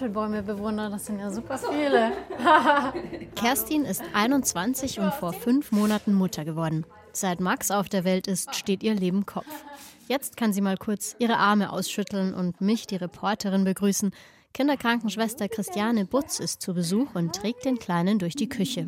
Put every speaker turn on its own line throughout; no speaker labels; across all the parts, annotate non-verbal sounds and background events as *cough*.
Apfelbäume bewundert, das sind ja super viele. *laughs*
Kerstin ist 21 und vor fünf Monaten Mutter geworden. Seit Max auf der Welt ist, steht ihr Leben Kopf. Jetzt kann sie mal kurz ihre Arme ausschütteln und mich, die Reporterin, begrüßen. Kinderkrankenschwester Christiane Butz ist zu Besuch und trägt den Kleinen durch die Küche.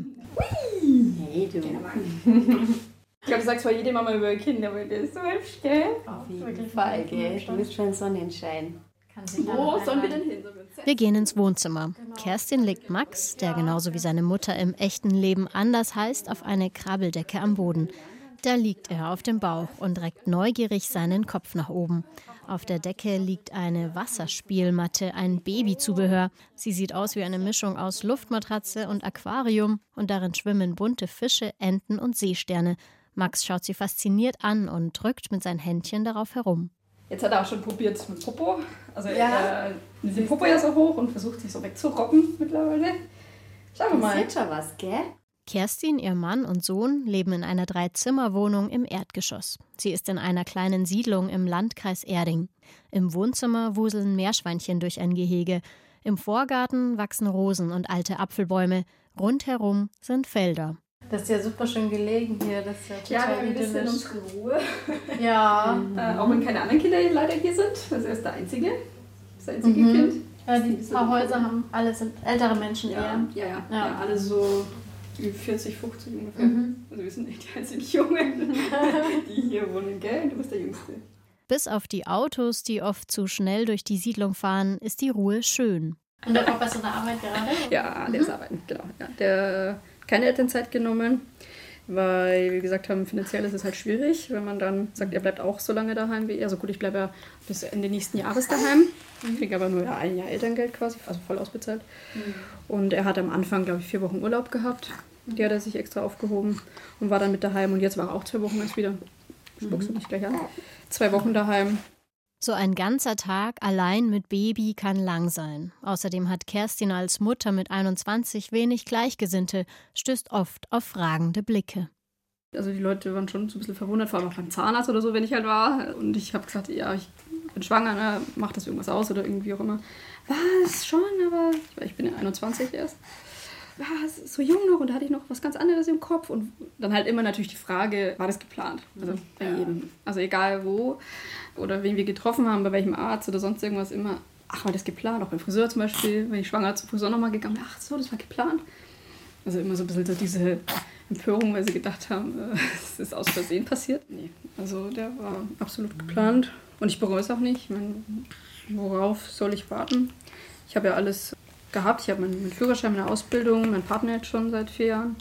Hey, du.
Ich glaube, du sagst zwar jede Mama über Kinder, aber der ist so hübsch, gell?
Auf jeden Fall, gell? Du bist schon Sonnenschein.
Wo sollen wir denn hin?
Wir gehen ins Wohnzimmer. Kerstin legt Max, der genauso wie seine Mutter im echten Leben anders heißt, auf eine Krabbeldecke am Boden. Da liegt er auf dem Bauch und reckt neugierig seinen Kopf nach oben. Auf der Decke liegt eine Wasserspielmatte, ein Babyzubehör. Sie sieht aus wie eine Mischung aus Luftmatratze und Aquarium und darin schwimmen bunte Fische, Enten und Seesterne. Max schaut sie fasziniert an und drückt mit seinen Händchen darauf herum.
Jetzt hat er auch schon probiert mit Popo. Also ja. er nimmt den Popo ja so hoch und versucht sich so wegzurobben mittlerweile. Schauen wir mal.
Sieht schon was, gell?
Kerstin, ihr Mann und Sohn leben in einer Dreizimmerwohnung im Erdgeschoss. Sie ist in einer kleinen Siedlung im Landkreis Erding. Im Wohnzimmer wuseln Meerschweinchen durch ein Gehege. Im Vorgarten wachsen Rosen und alte Apfelbäume. Rundherum sind Felder.
Das ist ja super schön gelegen hier. Das ist ja
Ja, wir
total
haben ein bisschen
idyllisch.
unsere Ruhe. *laughs*
Ja.
Äh, auch wenn keine anderen Kinder leider hier sind. Das ist der einzige. Das einzige
Mhm.
Kind.
ja, die paar Häuser haben alle sind ältere Menschen
Ja,
eher.
ja, ja.
Ja.
ja. alle so 40, 50 ungefähr.
Mhm.
Also wir sind nicht die einzigen Jungen, *laughs* die hier wohnen, gell? Du bist der Jüngste.
Bis auf die Autos, die oft zu schnell durch die Siedlung fahren, ist die Ruhe schön.
Und der Papa ist in der Arbeit gerade?
Ja, der ist arbeiten, genau. Ja, der keine Elternzeit genommen, weil wir gesagt haben, finanziell ist es halt schwierig, wenn man dann sagt, er bleibt auch so lange daheim wie er. Also gut, ich bleibe ja bis Ende nächsten Jahres daheim, kriege aber nur ein Jahr Elterngeld quasi, also voll ausbezahlt. Und er hat am Anfang, glaube ich, vier Wochen Urlaub gehabt. Die hat er sich extra aufgehoben und war dann mit daheim. Und jetzt war er auch zwei Wochen erst wieder. Spuckst du nicht gleich an? Zwei Wochen daheim.
So ein ganzer Tag allein mit Baby kann lang sein. Außerdem hat Kerstin als Mutter mit 21 wenig Gleichgesinnte, stößt oft auf fragende Blicke.
Also die Leute waren schon so ein bisschen verwundert, vor allem auch beim Zahnarzt oder so, wenn ich halt war. Und ich habe gesagt, ja, ich bin schwanger, ne? macht das irgendwas aus oder irgendwie auch immer. Was, schon, aber ich bin ja 21 erst. Was, so jung noch und da hatte ich noch was ganz anderes im Kopf. Und dann halt immer natürlich die Frage, war das geplant? Also bei jedem. Also egal wo oder wen wir getroffen haben, bei welchem Arzt oder sonst irgendwas immer. Ach, war das geplant? Auch beim Friseur zum Beispiel, wenn ich schwanger zum Friseur nochmal gegangen. Ach so, das war geplant. Also immer so ein bisschen so diese Empörung, weil sie gedacht haben, äh, *laughs* es ist aus Versehen passiert. Nee, also der war absolut geplant und ich bereue es auch nicht. Ich meine, worauf soll ich warten? Ich habe ja alles gehabt. Ich habe meinen, meinen Führerschein, meine Ausbildung, mein Partner jetzt schon seit vier Jahren.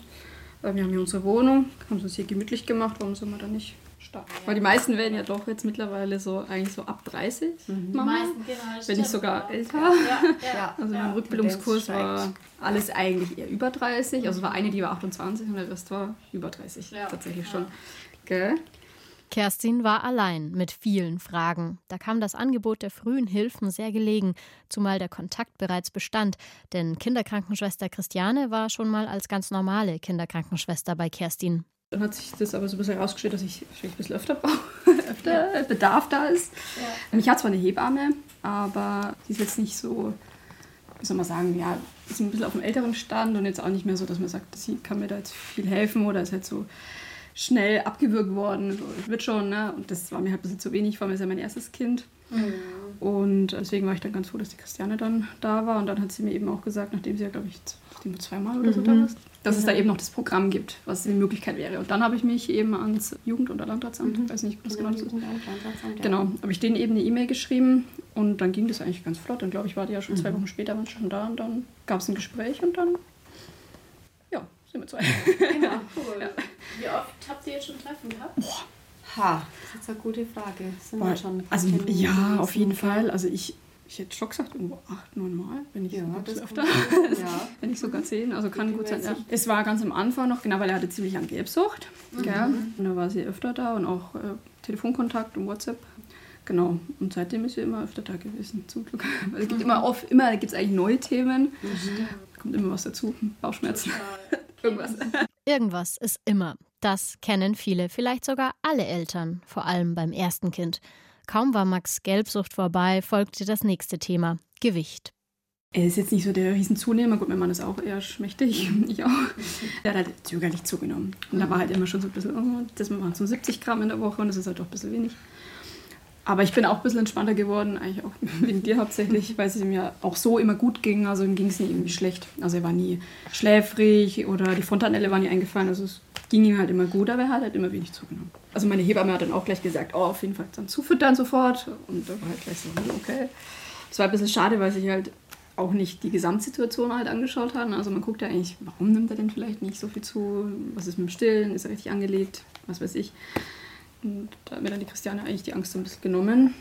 Äh, Wir haben hier unsere Wohnung, haben es uns hier gemütlich gemacht. Warum soll man da nicht starten? Weil die meisten werden ja doch jetzt mittlerweile so eigentlich so ab 30 Mama.
meisten, genau,
Wenn nicht sogar älter.
Ja, ja.
Ja. *laughs*
Also
Ja.
mein Rückbildungskurs war alles eigentlich eher über 30. Also es war eine, die war 28 und der Rest war über 30.
Ja.
Tatsächlich
Ja.
schon. Gell?
Kerstin war allein mit vielen Fragen. Da kam das Angebot der frühen Hilfen sehr gelegen, zumal der Kontakt bereits bestand, denn Kinderkrankenschwester Christiane war schon mal als ganz normale Kinderkrankenschwester bei Kerstin.
Dann hat sich das aber so ein bisschen herausgestellt, dass ich vielleicht ein bisschen öfter brauche, *laughs* öfter Bedarf da ist. Ich hatte zwar eine Hebamme, aber die ist jetzt nicht so, wie soll man sagen, ja, ist ein bisschen auf einem älteren Stand und jetzt auch nicht mehr so, dass man sagt, sie kann mir da jetzt viel helfen oder ist halt so schnell abgewürgt worden, so, wird schon, ne? Und das war mir halt ein bisschen zu wenig, vor allem ist ja mein erstes Kind. Und deswegen war ich dann ganz froh, dass die Christiane dann da war. Und dann hat sie mir eben auch gesagt, nachdem sie ja, glaube ich, nachdem du zweimal oder so da warst, dass es da eben noch das Programm gibt, was eine Möglichkeit wäre. Und dann habe ich mich eben ans Jugend- oder Landratsamt, ich weiß nicht, was genau das ist. Genau, habe ich denen eben eine E-Mail geschrieben und dann ging das eigentlich ganz flott. Und glaube ich, war die ja schon zwei Wochen später waren schon da und dann gab es ein Gespräch und dann, ja, sind wir zwei.
Genau, *laughs* cool. Wie oft habt ihr jetzt schon Treffen gehabt?
Ha, das ist jetzt eine gute Frage. Sind wir
Boah,
schon
also ja, auf jeden Fall. Also ich, Ich hätte schon gesagt, irgendwo acht, neun Mal, wenn ich
Ja,
bisschen öfter. *laughs*
ja.
wenn nicht sogar zehn, also kann gut sein. Ja. Es war ganz am Anfang noch, genau, weil er hatte ziemlich an Gelbsucht. Gell? Und da war sie öfter da und auch äh, Telefonkontakt und WhatsApp. Genau, und seitdem ist sie immer öfter da gewesen, zum Glück. *laughs* Weil es gibt immer oft, immer gibt es eigentlich neue Themen. Kommt immer was dazu, Bauchschmerzen, *laughs* irgendwas.
Irgendwas ist immer. Das kennen viele, vielleicht sogar alle Eltern, vor allem beim ersten Kind. Kaum war Max Gelbsucht vorbei, folgte das nächste Thema: Gewicht.
Er ist jetzt nicht so der Riesenzunehmer. Gut, mein Mann ist auch eher schmächtig. *laughs* Ich auch. Der hat halt zögerlich zugenommen. Und da war halt immer schon so ein bisschen, oh, das waren so 70 Gramm in der Woche und das ist halt doch ein bisschen wenig. Aber ich bin auch ein bisschen entspannter geworden, eigentlich auch *laughs* wegen dir hauptsächlich, weil es ihm ja auch so immer gut ging. Also ihm ging es nie irgendwie schlecht. Also er war nie schläfrig oder die Fontanelle war nie eingefallen. Also es ging ihm halt immer gut, aber er hat halt immer wenig zugenommen. Also meine Hebamme hat dann auch gleich gesagt, oh, auf jeden Fall dann zufüttern sofort. Und da war halt gleich so, okay. Es war ein bisschen schade, weil sich halt auch nicht die Gesamtsituation halt angeschaut hat. Also man guckt ja eigentlich, warum nimmt er denn vielleicht nicht so viel zu? Was ist mit dem Stillen? Ist er richtig angelegt? Was weiß ich. Und da hat mir dann die Christiane eigentlich die Angst so ein bisschen genommen.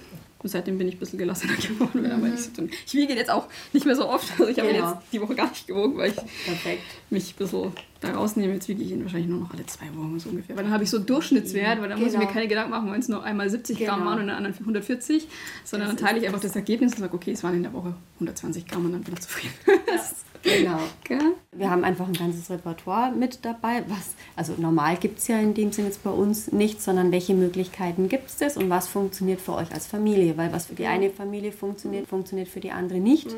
Und seitdem bin ich ein bisschen gelassener *laughs* geworden. weil ich, so, ich wiege jetzt auch nicht mehr so oft. Also ich habe ihn
Genau.
jetzt die Woche gar nicht gewogen, weil ich
Perfekt.
mich ein bisschen da rausnehme. Jetzt wiege ich ihn wahrscheinlich nur noch alle zwei Wochen so ungefähr. Weil dann habe ich so einen Durchschnittswert, weil dann muss ich mir
Genau.
keine Gedanken machen, wenn es nur einmal 70 Gramm
Genau.
waren und den anderen 140, sondern
Das
dann teile ich einfach das Ergebnis und sage, okay, es waren in der Woche 120 Gramm und dann bin ich zufrieden. *laughs*
Genau. Wir haben einfach ein ganzes Repertoire mit dabei. Was, also normal gibt es ja in dem Sinne jetzt bei uns nicht, sondern welche Möglichkeiten gibt es das und was funktioniert für euch als Familie? Weil was für die eine Familie funktioniert, funktioniert für die andere nicht.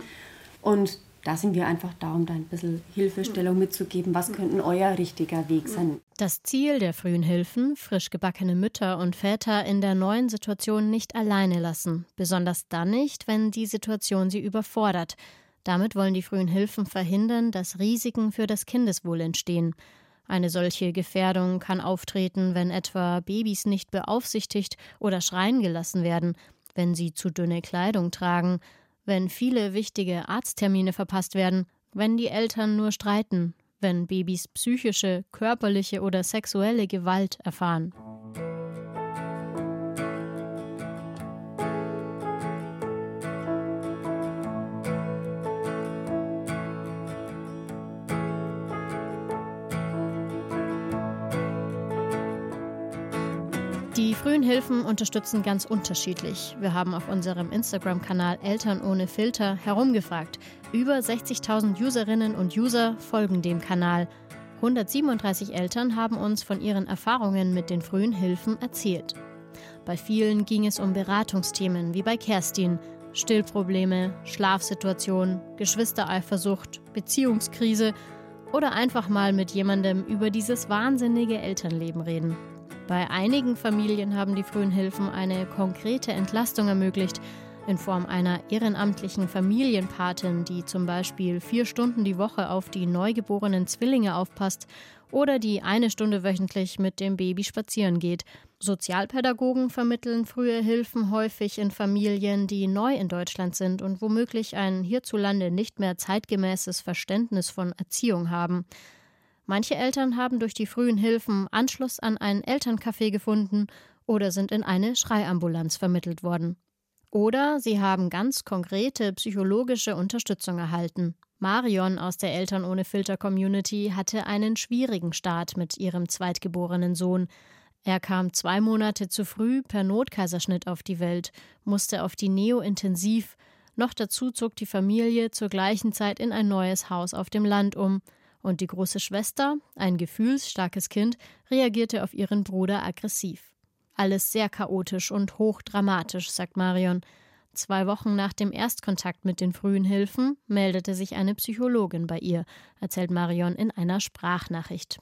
Und da sind wir einfach da, um da ein bisschen Hilfestellung mitzugeben. Was könnte euer richtiger Weg sein?
Das Ziel der frühen Hilfen, frisch gebackene Mütter und Väter in der neuen Situation nicht alleine lassen, besonders dann nicht, wenn die Situation sie überfordert. Damit wollen die frühen Hilfen verhindern, dass Risiken für das Kindeswohl entstehen. Eine solche Gefährdung kann auftreten, wenn etwa Babys nicht beaufsichtigt oder schreien gelassen werden, wenn sie zu dünne Kleidung tragen, wenn viele wichtige Arzttermine verpasst werden, wenn die Eltern nur streiten, wenn Babys psychische, körperliche oder sexuelle Gewalt erfahren. Die frühen Hilfen unterstützen ganz unterschiedlich. Wir haben auf unserem Instagram-Kanal Eltern ohne Filter herumgefragt. Über 60.000 Userinnen und User folgen dem Kanal. 137 Eltern haben uns von ihren Erfahrungen mit den frühen Hilfen erzählt. Bei vielen ging es um Beratungsthemen wie bei Kerstin. Stillprobleme, Schlafsituation, Geschwistereifersucht, Beziehungskrise oder einfach mal mit jemandem über dieses wahnsinnige Elternleben reden. Bei einigen Familien haben die frühen Hilfen eine konkrete Entlastung ermöglicht, in Form einer ehrenamtlichen Familienpatin, die zum Beispiel vier Stunden die Woche auf die neugeborenen Zwillinge aufpasst oder die eine Stunde wöchentlich mit dem Baby spazieren geht. Sozialpädagogen vermitteln frühe Hilfen häufig in Familien, die neu in Deutschland sind und womöglich ein hierzulande nicht mehr zeitgemäßes Verständnis von Erziehung haben. Manche Eltern haben durch die frühen Hilfen Anschluss an ein Elterncafé gefunden oder sind in eine Schreiambulanz vermittelt worden. Oder sie haben ganz konkrete psychologische Unterstützung erhalten. Marion aus der Eltern ohne Filter Community hatte einen schwierigen Start mit ihrem zweitgeborenen Sohn. Er kam zwei Monate zu früh per Notkaiserschnitt auf die Welt, musste auf die Neo-Intensiv. Noch dazu zog die Familie zur gleichen Zeit in ein neues Haus auf dem Land um. Und die große Schwester, ein gefühlsstarkes Kind, reagierte auf ihren Bruder aggressiv. Alles sehr chaotisch und hochdramatisch, sagt Marion. Zwei Wochen nach dem Erstkontakt mit den frühen Hilfen meldete sich eine Psychologin bei ihr, erzählt Marion in einer Sprachnachricht.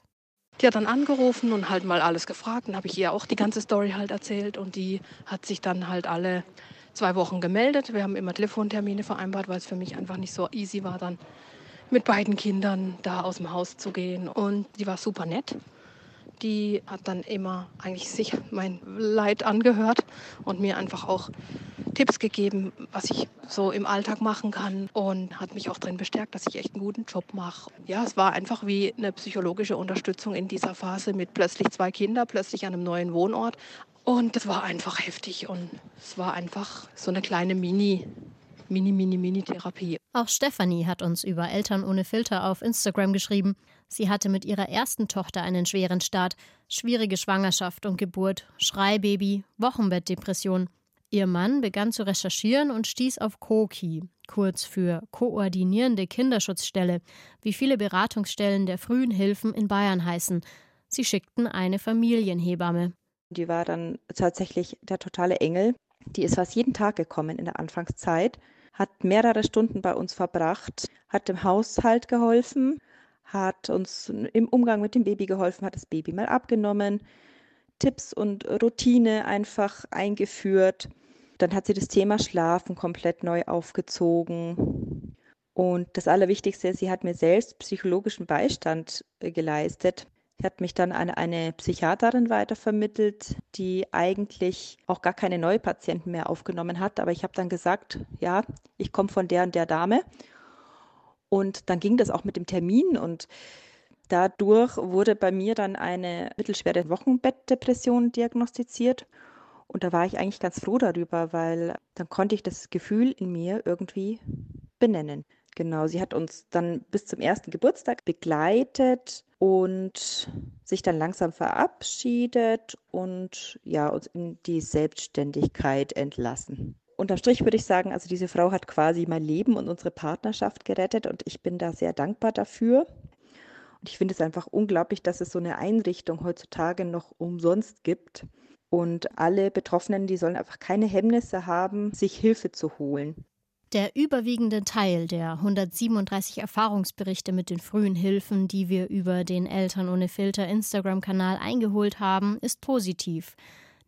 Die hat dann angerufen und halt mal alles gefragt. Dann habe ich ihr auch die ganze Story halt erzählt und die hat sich dann halt alle zwei Wochen gemeldet. Wir haben immer Telefontermine vereinbart, weil es für mich einfach nicht so easy war, dann mit beiden Kindern da aus dem Haus zu gehen. Und die war super nett. Die hat dann immer eigentlich sich mein Leid angehört und mir einfach auch Tipps gegeben, was ich so im Alltag machen kann und hat mich auch drin bestärkt, dass ich echt einen guten Job mache. Ja, es war einfach wie eine psychologische Unterstützung in dieser Phase mit plötzlich zwei Kindern, plötzlich an einem neuen Wohnort. Und das war einfach heftig und es war einfach so eine kleine Mini Mini, Mini, Mini-Therapie.
Auch Stefanie hat uns über Eltern ohne Filter auf Instagram geschrieben. Sie hatte mit ihrer ersten Tochter einen schweren Start, schwierige Schwangerschaft und Geburt, Schreibaby, Wochenbettdepression. Ihr Mann begann zu recherchieren und stieß auf COKI, kurz für Koordinierende Kinderschutzstelle, wie viele Beratungsstellen der frühen Hilfen in Bayern heißen. Sie schickten eine Familienhebamme.
Die war dann tatsächlich der totale Engel. Die ist fast jeden Tag gekommen in der Anfangszeit, hat mehrere Stunden bei uns verbracht, hat dem Haushalt geholfen, hat uns im Umgang mit dem Baby geholfen, hat das Baby mal abgenommen, Tipps und Routine einfach eingeführt. Dann hat sie das Thema Schlafen komplett neu aufgezogen. Und das Allerwichtigste, sie hat mir selbst psychologischen Beistand äh, geleistet. Sie hat mich dann an eine Psychiaterin weitervermittelt, die eigentlich auch gar keine Neupatienten mehr aufgenommen hat. Aber ich habe dann gesagt, ja, ich komme von der und der Dame. Und dann ging das auch mit dem Termin und dadurch wurde bei mir dann eine mittelschwere Wochenbettdepression diagnostiziert. Und da war ich eigentlich ganz froh darüber, weil dann konnte ich das Gefühl in mir irgendwie benennen. Genau, sie hat uns dann bis zum ersten Geburtstag begleitet und sich dann langsam verabschiedet und ja, uns in die Selbstständigkeit entlassen. Unterm Strich würde ich sagen, also diese Frau hat quasi mein Leben und unsere Partnerschaft gerettet und ich bin da sehr dankbar dafür. Und ich finde es einfach unglaublich, dass es so eine Einrichtung heutzutage noch umsonst gibt. Und alle Betroffenen, die sollen einfach keine Hemmnisse haben, sich Hilfe zu holen.
Der überwiegende Teil der 137 Erfahrungsberichte mit den frühen Hilfen, die wir über den Eltern ohne Filter Instagram-Kanal eingeholt haben, ist positiv.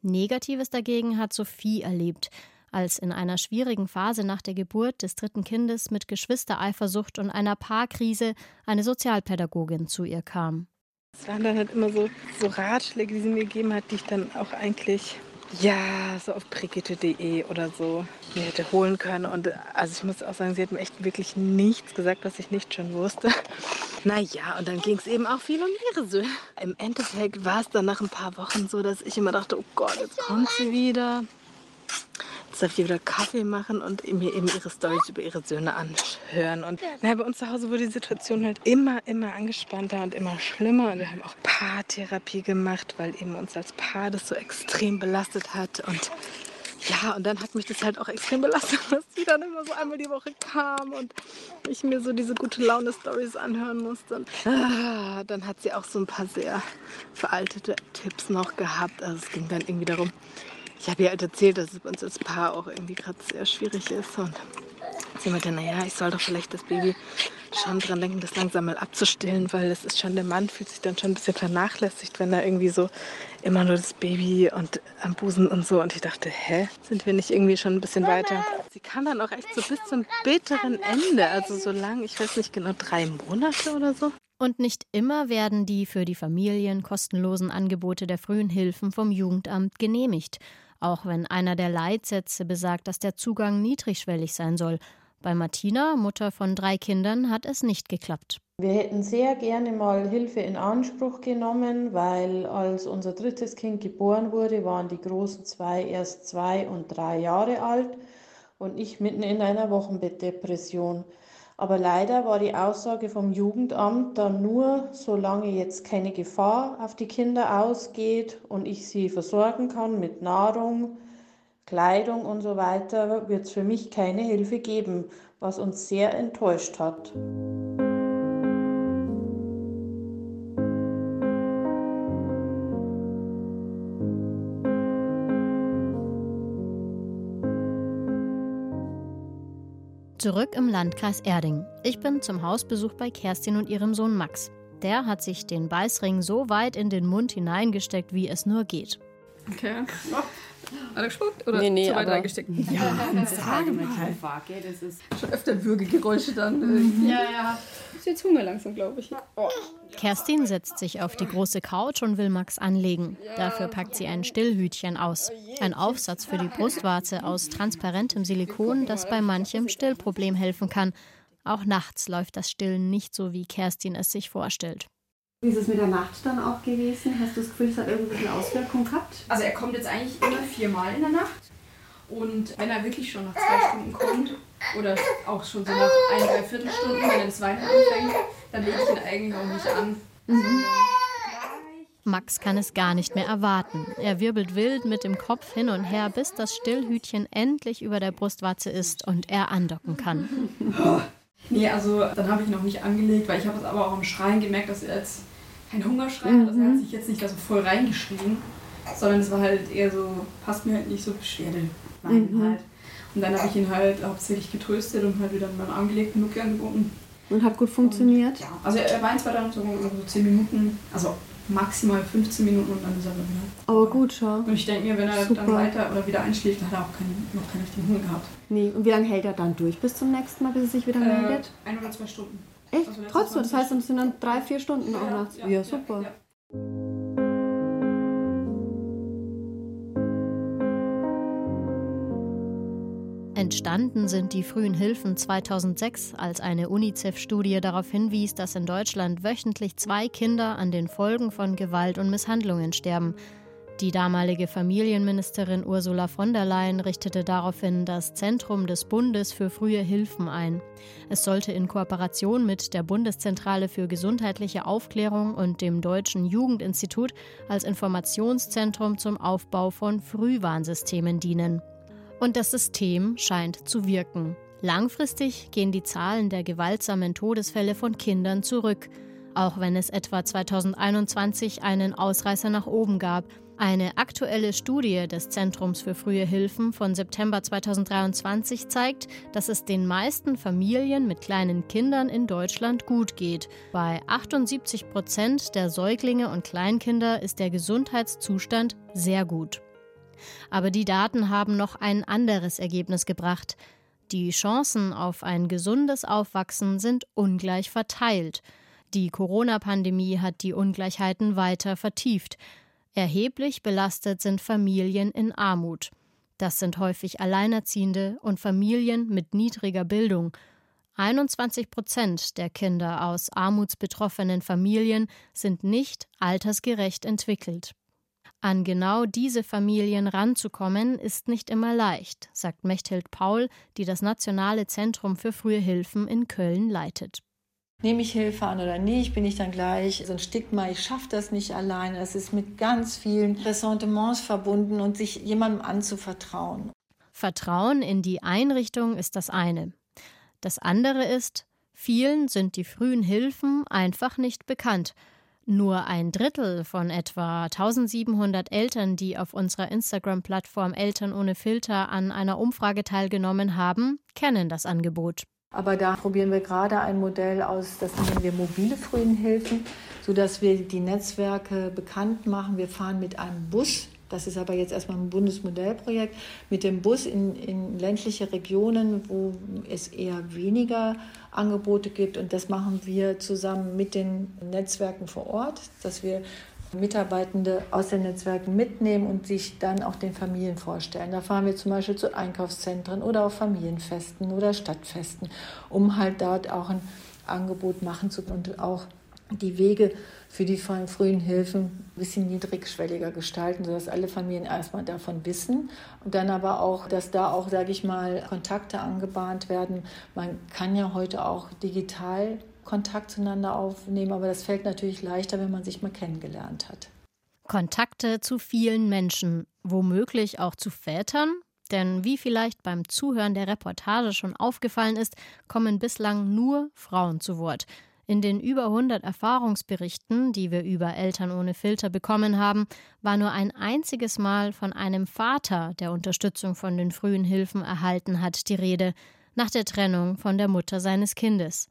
Negatives dagegen hat Sophie erlebt, als in einer schwierigen Phase nach der Geburt des dritten Kindes mit Geschwistereifersucht und einer Paarkrise eine Sozialpädagogin zu ihr kam.
Es waren dann halt immer so, so Ratschläge, die sie mir gegeben hat, die ich dann auch eigentlich ja, so auf brigitte.de oder so mir hätte holen können. Und also ich muss auch sagen, sie hat mir echt wirklich nichts gesagt, was ich nicht schon wusste. *laughs* Naja, und dann ging es eben auch viel um ihre Söhne. Im Endeffekt war es dann nach ein paar Wochen so, dass ich immer dachte, oh Gott, jetzt kommt sie wieder. Ich wieder Kaffee machen und mir eben ihre Storys über ihre Söhne anhören. Und na, bei uns zu Hause wurde die Situation halt immer, immer angespannter und immer schlimmer. Und wir haben auch Paartherapie gemacht, weil eben uns als Paar das so extrem belastet hat. Und ja, und dann hat mich das halt auch extrem belastet, *laughs* dass sie dann immer so einmal die Woche kam und ich mir so diese gute Laune-Stories anhören musste. Und, ah, dann hat sie auch so ein paar sehr veraltete Tipps noch gehabt. Also es ging dann irgendwie darum, ich habe ihr halt erzählt, dass es bei uns als Paar auch irgendwie gerade sehr schwierig ist. Und sie meinte, naja, ich soll doch vielleicht das Baby schon dran denken, das langsam mal abzustillen, weil es ist schon, der Mann fühlt sich dann schon ein bisschen vernachlässigt, wenn er irgendwie so immer nur das Baby und am Busen und so. Und ich dachte, hä, sind wir nicht irgendwie schon ein bisschen weiter? Sie kann dann auch echt so bis zum bitteren Ende, also so lang, ich weiß nicht genau, drei Monate oder so.
Und nicht immer werden die für die Familien kostenlosen Angebote der frühen Hilfen vom Jugendamt genehmigt auch wenn einer der Leitsätze besagt, dass der Zugang niedrigschwellig sein soll. Bei Martina, Mutter von drei Kindern, hat es nicht geklappt.
Wir hätten sehr gerne mal Hilfe in Anspruch genommen, weil als unser drittes Kind geboren wurde, waren die großen zwei erst zwei und drei Jahre alt und ich mitten in einer Wochenbettdepression. Aber leider war die Aussage vom Jugendamt dann nur, solange jetzt keine Gefahr auf die Kinder ausgeht und ich sie versorgen kann mit Nahrung, Kleidung und so weiter, wird es für mich keine Hilfe geben, was uns sehr enttäuscht hat.
Zurück im Landkreis Erding. Ich bin zum Hausbesuch bei Kerstin und ihrem Sohn Max. Der hat sich den Beißring so weit in den Mund hineingesteckt, wie es nur geht.
Okay. Hat er gespuckt oder
Nee, nee,
zu weit reingesteckt?
Ja, sage mal Waage, das ist
Schon öfter Würgegeräusche dann. Ja, ja. Ist jetzt Hunger langsam, glaube ich. Oh.
Kerstin setzt sich auf die große Couch und will Max anlegen. Dafür packt sie ein Stillhütchen aus. Ein Aufsatz für die Brustwarze aus transparentem Silikon, das bei manchem Stillproblem helfen kann. Auch nachts läuft das Stillen nicht so, wie Kerstin es sich vorstellt.
Wie ist es mit der Nacht dann auch gewesen? Hast du das Gefühl, es hat irgendwelche Auswirkungen gehabt?
Also er kommt jetzt eigentlich immer viermal in der Nacht. Und wenn er wirklich schon nach zwei Stunden kommt, Oder auch schon so nach ein, drei Viertelstunden, wenn er das Weinen anfängt, dann lege ich ihn eigentlich auch nicht an. Mhm.
Max kann es gar nicht mehr erwarten. Er wirbelt wild mit dem Kopf hin und her, bis das Stillhütchen endlich über der Brustwarze ist und er andocken kann. *laughs*
Nee, also dann habe ich noch nicht angelegt, weil ich habe es aber auch am Schreien gemerkt, dass er jetzt kein Hungerschrei hat. Also er hat mhm. sich jetzt nicht da so voll reingeschrien, sondern es war halt eher so, passt mir halt nicht so Beschwerde. Nein, mhm. halt. Und dann habe ich ihn halt hauptsächlich getröstet und halt wieder in meinen Arm gelegt und Nuki angeboten.
Und hat gut funktioniert?
Und, ja, also er weint zwar dann so, so 10 Minuten, also maximal 15 Minuten und dann ist er wieder.
Aber gut, schau.
Und ich denke mir, wenn er Super. dann weiter oder wieder einschläft, dann hat er auch keinen, noch keinen richtigen Hunger gehabt.
Nee, und wie lange hält er dann durch bis zum nächsten Mal, bis er sich wieder äh, meldet?
Ein oder zwei Stunden.
Echt? Also Trotzdem, das heißt, es sind dann drei, vier Stunden ja, auch nachts. Ja, ja, super. Ja,
Entstanden sind die frühen Hilfen 2006, als eine UNICEF-Studie darauf hinwies, dass in Deutschland wöchentlich zwei Kinder an den Folgen von Gewalt und Misshandlungen sterben. Die damalige Familienministerin Ursula von der Leyen richtete daraufhin das Zentrum des Bundes für frühe Hilfen ein. Es sollte in Kooperation mit der Bundeszentrale für gesundheitliche Aufklärung und dem Deutschen Jugendinstitut als Informationszentrum zum Aufbau von Frühwarnsystemen dienen. Und das System scheint zu wirken. Langfristig gehen die Zahlen der gewaltsamen Todesfälle von Kindern zurück, auch wenn es etwa 2021 einen Ausreißer nach oben gab. Eine aktuelle Studie des Zentrums für frühe Hilfen von September 2023 zeigt, dass es den meisten Familien mit kleinen Kindern in Deutschland gut geht. Bei 78 Prozent der Säuglinge und Kleinkinder ist der Gesundheitszustand sehr gut. Aber die Daten haben noch ein anderes Ergebnis gebracht. Die Chancen auf ein gesundes Aufwachsen sind ungleich verteilt. Die Corona-Pandemie hat die Ungleichheiten weiter vertieft. Erheblich belastet sind Familien in Armut. Das sind häufig Alleinerziehende und Familien mit niedriger Bildung. 21 Prozent der Kinder aus armutsbetroffenen Familien sind nicht altersgerecht entwickelt. An genau diese Familien ranzukommen, ist nicht immer leicht, sagt Mechthild Paul, die das Nationale Zentrum für frühe Hilfen in Köln leitet.
Nehme ich Hilfe an oder nicht, bin ich dann gleich so ein Stigma, ich schaffe das nicht alleine. Es ist mit ganz vielen Ressentiments verbunden und sich jemandem anzuvertrauen.
Vertrauen in die Einrichtung ist das eine. Das andere ist, vielen sind die frühen Hilfen einfach nicht bekannt nur ein Drittel von etwa 1700 Eltern, die auf unserer Instagram-Plattform Eltern ohne Filter an einer Umfrage teilgenommen haben, kennen das Angebot.
Aber da probieren wir gerade ein Modell aus, das nennen wir mobile Frühenhilfen, sodass wir die Netzwerke bekannt machen. Wir fahren mit einem Bus das ist aber jetzt erstmal ein Bundesmodellprojekt mit dem Bus in, in ländliche Regionen, wo es eher weniger Angebote gibt. Und das machen wir zusammen mit den Netzwerken vor Ort, dass wir Mitarbeitende aus den Netzwerken mitnehmen und sich dann auch den Familien vorstellen. Da fahren wir zum Beispiel zu Einkaufszentren oder auf Familienfesten oder Stadtfesten, um halt dort auch ein Angebot machen zu können und auch die Wege für die frühen Hilfen ein bisschen niedrigschwelliger gestalten, sodass alle Familien erstmal davon wissen und dann aber auch, dass da auch, sage ich mal, Kontakte angebahnt werden. Man kann ja heute auch digital Kontakt zueinander aufnehmen, aber das fällt natürlich leichter, wenn man sich mal kennengelernt hat.
Kontakte zu vielen Menschen, womöglich auch zu Vätern, denn wie vielleicht beim Zuhören der Reportage schon aufgefallen ist, kommen bislang nur Frauen zu Wort. In den über 100 Erfahrungsberichten, die wir über Eltern ohne Filter bekommen haben, war nur ein einziges Mal von einem Vater, der Unterstützung von den frühen Hilfen erhalten hat, die Rede, nach der Trennung von der Mutter seines Kindes.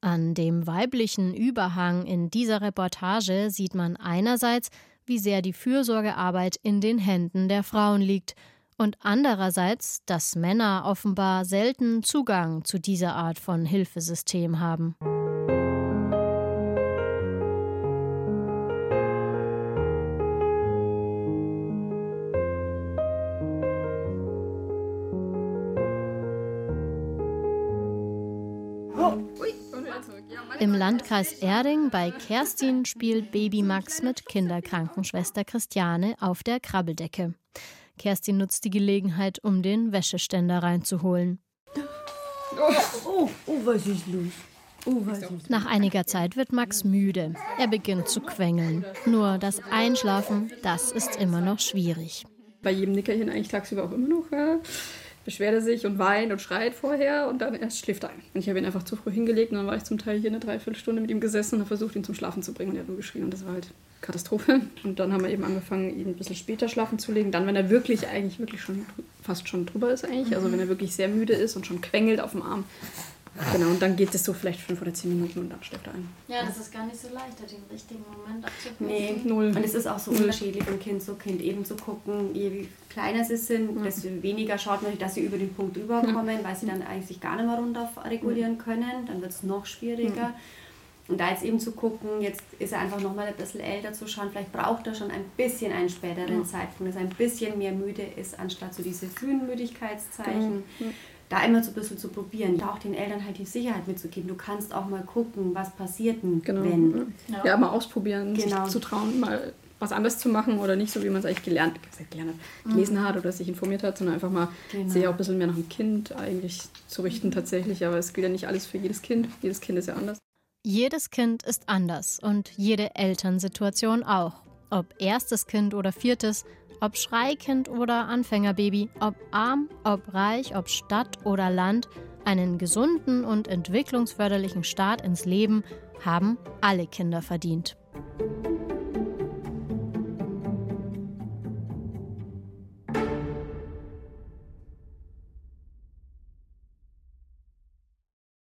An dem weiblichen Überhang in dieser Reportage sieht man einerseits, wie sehr die Fürsorgearbeit in den Händen der Frauen liegt, und andererseits, dass Männer offenbar selten Zugang zu dieser Art von Hilfesystem haben. Im Landkreis Erding bei Kerstin spielt Baby Max mit Kinderkrankenschwester Christiane auf der Krabbeldecke. Kerstin nutzt die Gelegenheit, um den Wäscheständer reinzuholen.
Oh, oh, was ist los? Oh, was ist
Nach einiger Zeit wird Max müde. Er beginnt zu quengeln. Nur das Einschlafen, das ist immer noch schwierig.
Bei jedem Nickerchen eigentlich tagsüber auch immer noch. Äh, beschwert er sich und weint und schreit vorher und dann erst schläft er ein. Und ich habe ihn einfach zu früh hingelegt und dann war ich zum Teil hier eine Dreiviertelstunde mit ihm gesessen und habe versucht, ihn zum Schlafen zu bringen und er hat nur geschrien und das war halt Katastrophe. Und dann haben wir eben angefangen, ihn ein bisschen später schlafen zu legen. Dann, wenn er wirklich eigentlich wirklich schon fast schon drüber ist eigentlich, also wenn er wirklich sehr müde ist und schon quengelt auf dem Arm. Genau, und dann geht es so vielleicht fünf oder zehn Minuten und dann schläft er ein.
Ja, das ist gar nicht so leicht, den richtigen Moment abzupassen.
Nee,
Null.
Und es ist auch so unterschiedlich von Kind zu Kind eben zu gucken, je kleiner sie sind, desto weniger schaut man, dass sie über den Punkt überkommen, weil sie dann eigentlich gar nicht mehr runter regulieren können. Dann wird es noch schwieriger. Und da jetzt eben zu gucken, jetzt ist er einfach nochmal ein bisschen älter zu schauen, vielleicht braucht er schon ein bisschen einen späteren Zeitpunkt, dass er ein bisschen mehr müde ist, anstatt so diese frühen Müdigkeitszeichen. Da immer so ein bisschen zu probieren, da auch den Eltern halt die Sicherheit mitzugeben. Du kannst auch mal gucken, was passiert denn,
Genau.
wenn.
Ja. mal ausprobieren,
Genau.
sich zu trauen, mal was anderes zu machen oder nicht so, wie man es eigentlich gelernt, gelernt hat, gelesen hat oder sich informiert hat, sondern einfach mal
Genau.
sich auch ein bisschen mehr nach dem Kind eigentlich zu richten tatsächlich. Aber es gilt ja nicht alles für jedes Kind. Jedes Kind ist ja anders.
Jedes Kind ist anders und jede Elternsituation auch. Ob erstes Kind oder viertes, ob Schreikind oder Anfängerbaby, ob arm, ob reich, ob Stadt oder Land, einen gesunden und entwicklungsförderlichen Start ins Leben haben alle Kinder verdient.